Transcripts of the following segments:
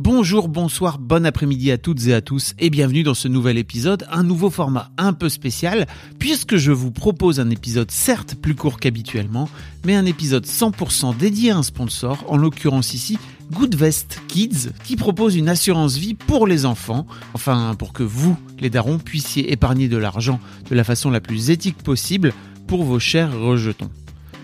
Bonjour, bonsoir, bon après-midi à toutes et à tous et bienvenue dans ce nouvel épisode, un nouveau format un peu spécial puisque je vous propose un épisode certes plus court qu'habituellement, mais un épisode 100% dédié à un sponsor, en l'occurrence ici Goodvest Kids, qui propose une assurance vie pour les enfants, enfin pour que vous, les darons, puissiez épargner de l'argent de la façon la plus éthique possible pour vos chers rejetons.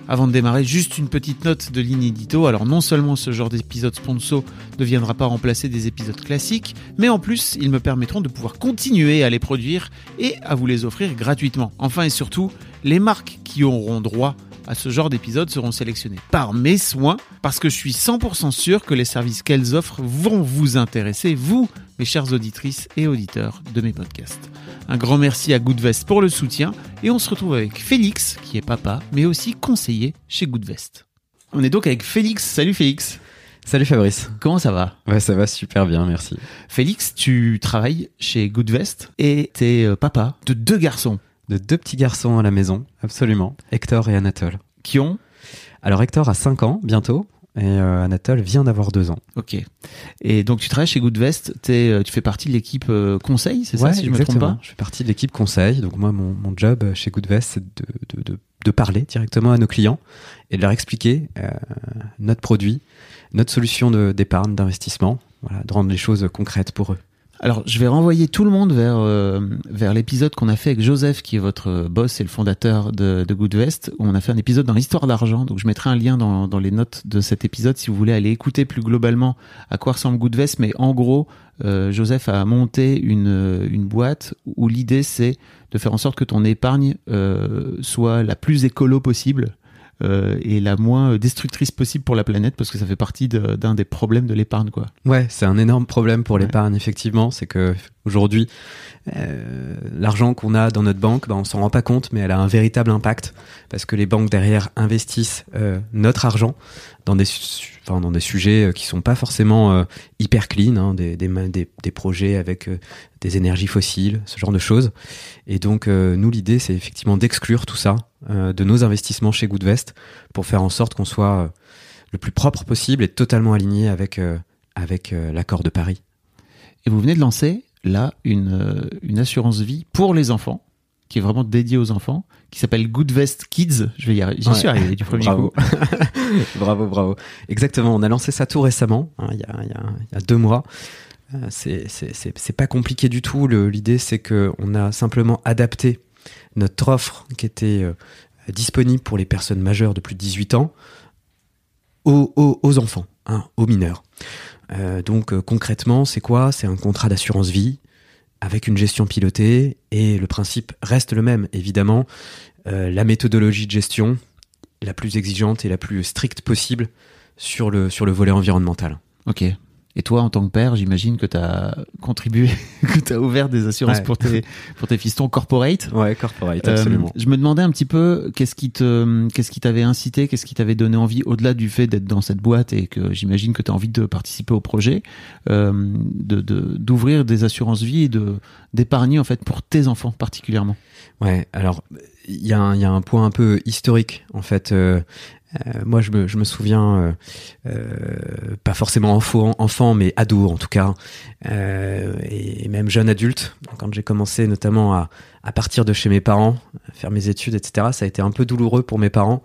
Avant de démarrer, juste une petite note de l'inédito. Alors non seulement ce genre d'épisode sponsor ne viendra pas remplacer des épisodes classiques, mais en plus ils me permettront de pouvoir continuer à les produire et à vous les offrir gratuitement. Enfin et surtout, les marques qui auront droit à ce genre d'épisodes seront sélectionnées par mes soins parce que je suis 100% sûr que les services qu'elles offrent vont vous intéresser, vous, mes chères auditrices et auditeurs de mes podcasts. Un grand merci à Goodvest pour le soutien et on se retrouve avec Félix, qui est papa, mais aussi conseiller chez Goodvest. On est donc avec Félix. Salut Félix. Salut Fabrice. Comment ça va? Ouais, ça va super bien, merci. Félix, tu travailles chez Goodvest et t'es euh, papa de deux garçons. De deux petits garçons à la maison, absolument. Hector et Anatole. Qui ont? Alors Hector a 5 ans bientôt et euh, Anatole vient d'avoir 2 ans. Ok. Et donc tu travailles chez Goodvest, euh, tu fais partie de l'équipe euh, conseil, c'est ouais, ça si je me exactement. trompe pas? Je fais partie de l'équipe conseil. Donc moi, mon, mon job chez Goodvest, c'est de, de, de, de parler directement à nos clients et de leur expliquer euh, notre produit, notre solution d'épargne, d'investissement, voilà, de rendre les choses concrètes pour eux. Alors, je vais renvoyer tout le monde vers, euh, vers l'épisode qu'on a fait avec Joseph, qui est votre boss et le fondateur de, de Goodvest, où on a fait un épisode dans l'histoire d'argent. Donc, je mettrai un lien dans, dans les notes de cet épisode si vous voulez aller écouter plus globalement à quoi ressemble Goodvest. Mais en gros, euh, Joseph a monté une, une boîte où l'idée, c'est de faire en sorte que ton épargne euh, soit la plus écolo possible. Euh, et la moins destructrice possible pour la planète parce que ça fait partie de- d'un des problèmes de l'épargne quoi. Ouais, c'est un énorme problème pour Ouais. l'épargne, effectivement. C'est que aujourd'hui, euh, l'argent qu'on a dans notre banque, ben, on s'en rend pas compte, mais elle a un véritable impact parce que les banques derrière investissent euh, notre argent dans des, enfin, dans des sujets euh, qui sont pas forcément euh, hyper clean, hein, des, des, projets avec des énergies fossiles, ce genre de choses. Et donc, nous, l'idée, c'est effectivement d'exclure tout ça de nos investissements chez Goodvest pour faire en sorte qu'on soit le plus propre possible et totalement aligné avec avec l'accord de Paris. Et vous venez de lancer là une, euh, une assurance vie pour les enfants, qui est vraiment dédiée aux enfants, qui s'appelle Goodvest Kids. Je vais y arriver. J'y Ouais. suis arrivé du premier bravo. coup. bravo, bravo. Exactement. On a lancé ça tout récemment, hein, il y, a, il y a- il y a deux mois. Euh, c'est- c'est c'est- c'est pas compliqué du tout. Le- L'idée, c'est que on a simplement adapté notre offre qui était euh, disponible pour les personnes majeures de plus de 18 ans aux, aux- aux enfants, hein, aux mineurs. Euh, donc euh, concrètement, c'est quoi? C'est un contrat d'assurance vie avec une gestion pilotée et le principe reste le même, évidemment. Euh, la méthodologie de gestion la plus exigeante et la plus stricte possible sur le, sur le volet environnemental. Ok. Et toi, en tant que père, j'imagine que tu as contribué, que tu as ouvert des assurances Ouais. pour, tes, pour tes fistons corporate. Ouais, corporate, Euh, je me demandais un petit peu qu'est-ce qui te, qu'est-ce qui t'avait incité, qu'est-ce qui t'avait donné envie, au-delà du fait d'être dans cette boîte et que j'imagine que tu as envie de participer au projet, euh, de, de- d'ouvrir des assurances vie et de, d'épargner en fait pour tes enfants particulièrement? Ouais, alors il y, a un- il y a un point un peu historique en fait. euh, euh, moi, je me, je me souviens, euh, euh, pas forcément enfant, enfant, mais ado en tout cas, euh, et même jeune adulte, quand j'ai commencé notamment à, à partir de chez mes parents, à faire mes études, etc. Ça a été un peu douloureux pour mes parents.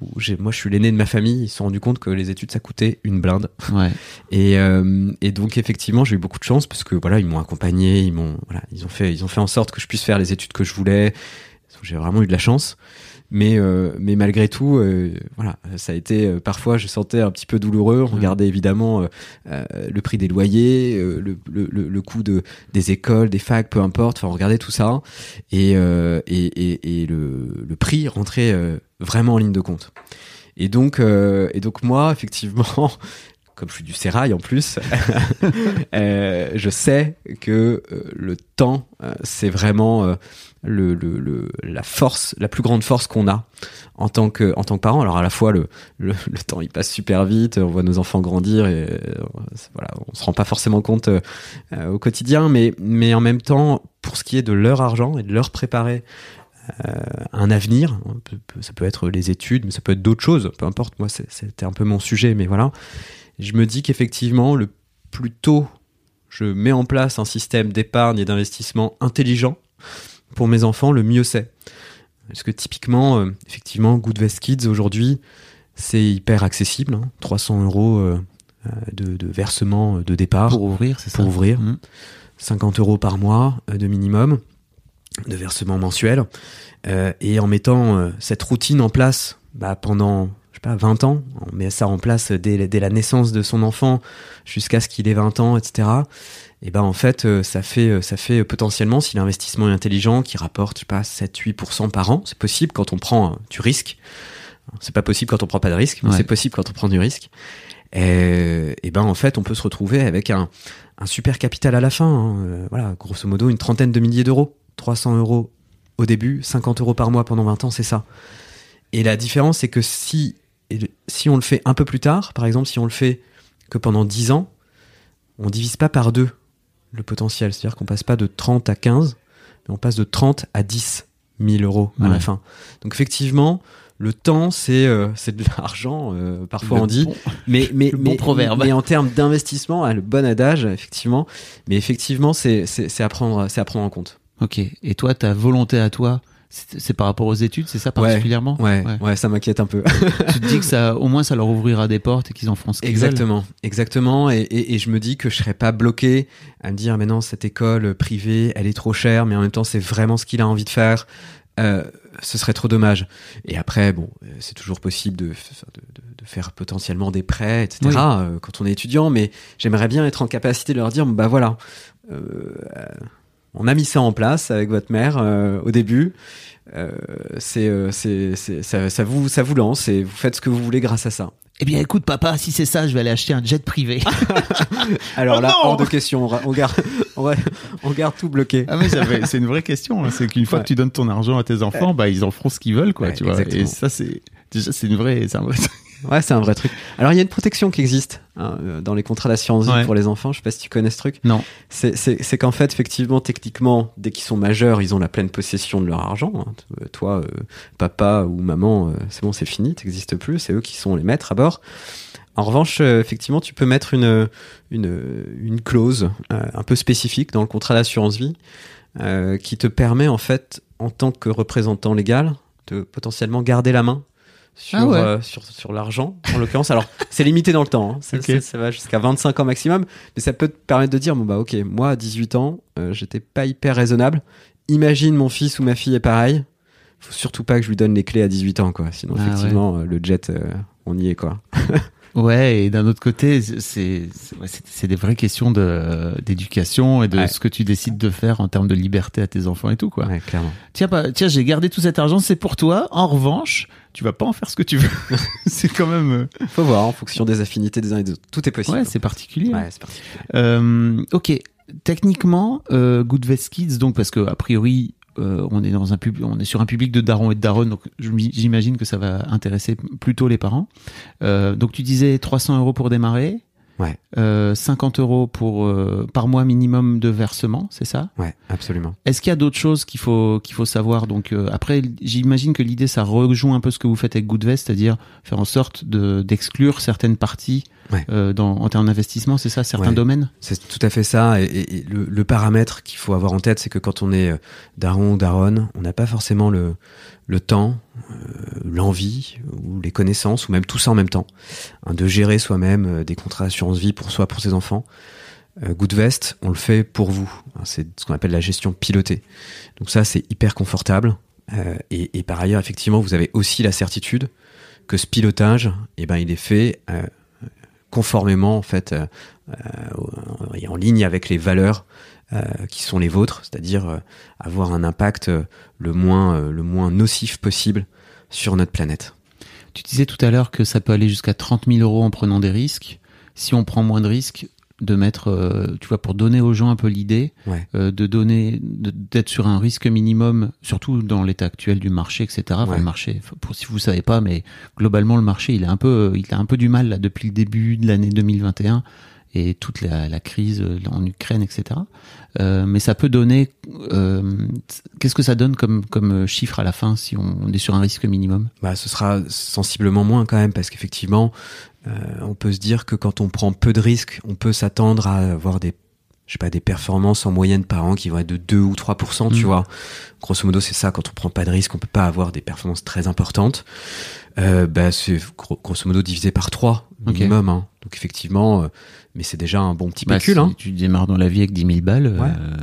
Où moi, je suis l'aîné de ma famille. Ils se sont rendus compte que les études ça coûtait une blinde. Ouais. Et, euh, et donc effectivement, j'ai eu beaucoup de chance parce que voilà, ils m'ont accompagné, ils m'ont voilà, ils ont fait ils ont fait en sorte que je puisse faire les études que je voulais. J'ai vraiment eu de la chance. Mais euh, mais malgré tout, euh, voilà, ça a été euh, parfois je sentais un petit peu douloureux. On regardait évidemment euh, euh, le prix des loyers, euh, le, le, le, le coût de des écoles, des facs, peu importe. Enfin, on regardait tout ça et euh, et, et, et le, le prix rentrait euh, vraiment en ligne de compte. Et donc euh, et donc moi effectivement comme je suis du sérail en plus, euh, je sais que euh, le temps, euh, c'est vraiment la force, la plus grande force qu'on a en tant que en tant parent. Alors à la fois le, temps il passe super vite, on voit nos enfants grandir et voilà, on se rend pas forcément compte au quotidien, mais en même temps, pour ce qui est de leur argent et de leur préparer un avenir. Ça peut être les études, mais ça peut être d'autres choses. Peu importe. Moi, c'était un peu mon sujet, mais voilà. Je me dis qu'effectivement, le plus tôt je mets en place un système d'épargne et d'investissement intelligent pour mes enfants, le mieux c'est. Parce que typiquement, euh, effectivement, Goodvest Kids aujourd'hui, c'est hyper accessible. 300 hein. euros euh, euh, de, versement de départ. Pour ouvrir, c'est ça Pour ouvrir. 50 mmh. euros par mois de minimum de versement mensuel. et en mettant cette routine en place bah, pendant pas, 20 ans, on met ça en place dès, dès la naissance de son enfant jusqu'à ce qu'il ait 20 ans, etc. Et ben en fait, euh, ça fait euh, ça fait potentiellement si l'investissement est intelligent, qui rapporte je sais pas 7-8% par an, c'est possible quand on prend du risque. C'est pas possible quand on prend pas de risque, mais c'est possible quand on prend du risque. Et, et, ben en fait, on peut se retrouver avec un, un super capital à la fin. Hein. Euh, voilà, grosso modo, une trentaine de milliers d'euros, 300 euros au début, 50 euros par mois pendant 20 ans, c'est ça. Et la différence, c'est que si si on le fait un peu plus tard, par exemple, si on le fait que pendant 10 ans, on divise pas par deux le potentiel. C'est-à-dire qu'on passe pas de 30 à 15, mais on passe de 30 à 10 000 euros à la fin. Donc effectivement, le temps, c'est euh, c'est de l'argent, euh, parfois on dit, mais mais mais, mais en termes d'investissement, hein, le bon adage, effectivement. Mais effectivement, c'est c'est à prendre c'est à prendre en compte. Ok. Et toi, ta volonté à toi, c'est par rapport aux études, c'est ça particulièrement ouais, ouais, ça m'inquiète un peu. tu te dis que ça, au moins, ça leur ouvrira des portes et qu'ils en feront ce qu'ils Exactement, exactement. Et, et, et, je me dis que je serais pas bloqué à me dire, mais non, cette école privée, elle est trop chère, mais en même temps, c'est vraiment ce qu'il a envie de faire. Euh, ce serait trop dommage. Et après, bon, euh, c'est toujours possible de, de, de, faire potentiellement des prêts, etc. Euh, quand on est étudiant, mais j'aimerais bien être en capacité de leur dire, bah voilà. Euh, on a mis ça en place avec votre mère euh, au début. Euh, c'est, euh, c'est, ça, ça, vous, ça vous lance et vous faites ce que vous voulez grâce à ça. Eh bien, écoute, papa, si c'est ça, je vais aller acheter un jet privé. Alors oh là, hors de question, on, garde, on, garde tout bloqué. Ah mais c'est une vraie question. Hein. C'est qu'une fois que tu donnes ton argent à tes enfants, bah ils en feront ce qu'ils veulent, quoi. tu vois. Et ça, c'est déjà, c'est une vraie, c'est un vrai. Ouais, c'est un vrai truc. Alors, il y a une protection qui existe hein, euh, dans les contrats d'assurance vie pour les enfants. Je sais pas si tu connais ce truc. Non. C'est qu'en fait, effectivement, techniquement, dès qu'ils sont majeurs, ils ont la pleine possession de leur argent. Hein. Euh, toi, euh, papa ou maman, c'est bon, c'est fini, t'existes plus. C'est eux qui sont les maîtres à bord. En revanche, effectivement, tu peux mettre une, une, une clause un peu spécifique dans le contrat d'assurance vie qui te permet, en fait, en tant que représentant légal, de potentiellement garder la main sur, ah euh, sur, sur l'argent, en l'occurrence. Alors, c'est limité dans le temps. Hein. Ça, va jusqu'à 25 ans maximum. Mais ça peut te permettre de dire, bon, bah, ok, moi, à 18 ans, euh, j'étais pas hyper raisonnable. Imagine mon fils ou ma fille est pareil. Faut surtout pas que je lui donne les clés à 18 ans, quoi. Sinon, ah effectivement, euh, le jet, on y est, quoi. Ouais, et d'un autre côté, c'est c'est des vraies questions de d'éducation et de ce que tu décides de faire en termes de liberté à tes enfants et tout quoi. Ouais, clairement. Tiens, bah, tiens, j'ai gardé tout cet argent, c'est pour toi. En revanche, tu vas pas en faire ce que tu veux. c'est quand même. Euh, Faut voir en fonction des affinités des uns et des autres. Tout est possible. Ouais, c'est particulier. Ouais, c'est particulier. Euh, ok. Techniquement, euh, Good Vest Kids, donc parce que a priori euh, on est dans un pub, on est sur un public de darons et de daronnes, donc j'imagine que ça va intéresser plutôt les parents. Euh, donc tu disais 300 euros pour démarrer. Ouais. 50 euh, euros pour par mois minimum de versement, c'est ça? Ouais, absolument. Est-ce qu'il y a d'autres choses qu'il faut qu'il faut savoir? Donc après, j'imagine que l'idée ça rejoint un peu ce que vous faites avec Goodvest, c'est-à-dire faire en sorte de d'exclure certaines parties euh, dans, en termes d'investissement, c'est ça, certains domaines? C'est tout à fait ça. Et, le, le, paramètre qu'il faut avoir en tête, c'est que quand on est euh, daron ou daronne, on n'a pas forcément le, le temps, euh, l'envie ou les connaissances, ou même tout ça en même temps, hein, de gérer soi-même euh, des contrats d'assurance vie pour soi, pour ses enfants. Euh, Goodvest, on le fait pour vous. Hein, c'est ce qu'on appelle la gestion pilotée. Donc ça, c'est hyper confortable. Euh, et, et, par ailleurs, effectivement, vous avez aussi la certitude que ce pilotage, eh ben, il est fait euh, conformément en fait euh, euh, en ligne avec les valeurs euh, qui sont les vôtres, c'est-à-dire avoir un impact le moins le moins nocif possible sur notre planète. Tu disais tout à l'heure que ça peut aller jusqu'à 30 000 euros en prenant des risques. Si on prend moins de risques, de mettre, euh, tu vois, pour donner aux gens un peu l'idée, euh, de donner, d'être sur un risque minimum, surtout dans l'état actuel du marché, etc. Enfin, le marché, pour si vous savez pas, mais globalement le marché, il est un peu, il a un peu du mal là depuis le début de l'année 2021. Et toute la, la crise en Ukraine, etc. Euh, mais ça peut donner. euh, Qu'est-ce que ça donne comme, comme chiffre à la fin si on est sur un risque minimum? Bah, ce sera sensiblement moins quand même, parce qu'effectivement, euh, on peut se dire que quand on prend peu de risques, on peut s'attendre à avoir des, je sais pas, des performances en moyenne par an qui vont être de 2 ou 3%, tu Mm. vois. Grosso modo, c'est ça. Quand on prend pas de risques, on peut pas avoir des performances très importantes. Euh, bah, c'est gros- grosso modo divisé par 3 Ok. minimum. hein. Donc effectivement, euh, mais c'est déjà un bon petit Bah, pécule. si hein. tu démarres dans la vie avec 10 000 balles, euh,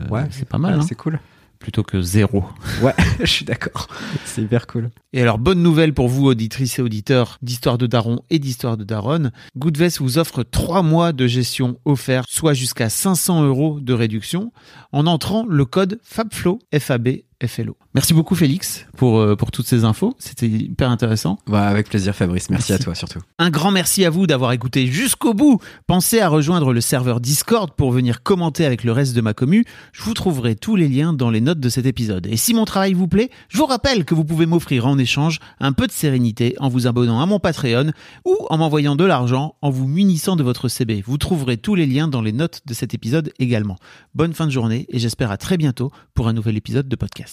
Ouais, ouais. c'est pas mal, Ouais, hein, C'est cool. Plutôt que zéro. Ouais, je suis d'accord. C'est hyper cool. Et alors, bonne nouvelle pour vous, auditrices et auditeurs d'Histoire de Daron et d'Histoire de Daronne. Goodvest vous offre trois mois de gestion offert, soit jusqu'à 500 euros de réduction, en entrant le code FABFLO, F-A-B, FLO. Merci beaucoup, Félix, pour, euh, pour toutes ces infos. C'était hyper intéressant. Bah, avec plaisir, Fabrice. Merci, Merci. à toi surtout. Un grand merci à vous d'avoir écouté jusqu'au bout. Pensez à rejoindre le serveur Discord pour venir commenter avec le reste de ma commu. Je vous trouverai tous les liens dans les notes de cet épisode. Et si mon travail vous plaît, je vous rappelle que vous pouvez m'offrir en échange un peu de sérénité en vous abonnant à mon Patreon ou en m'envoyant de l'argent en vous munissant de votre CB. Vous trouverez tous les liens dans les notes de cet épisode également. Bonne fin de journée et j'espère à très bientôt pour un nouvel épisode de podcast.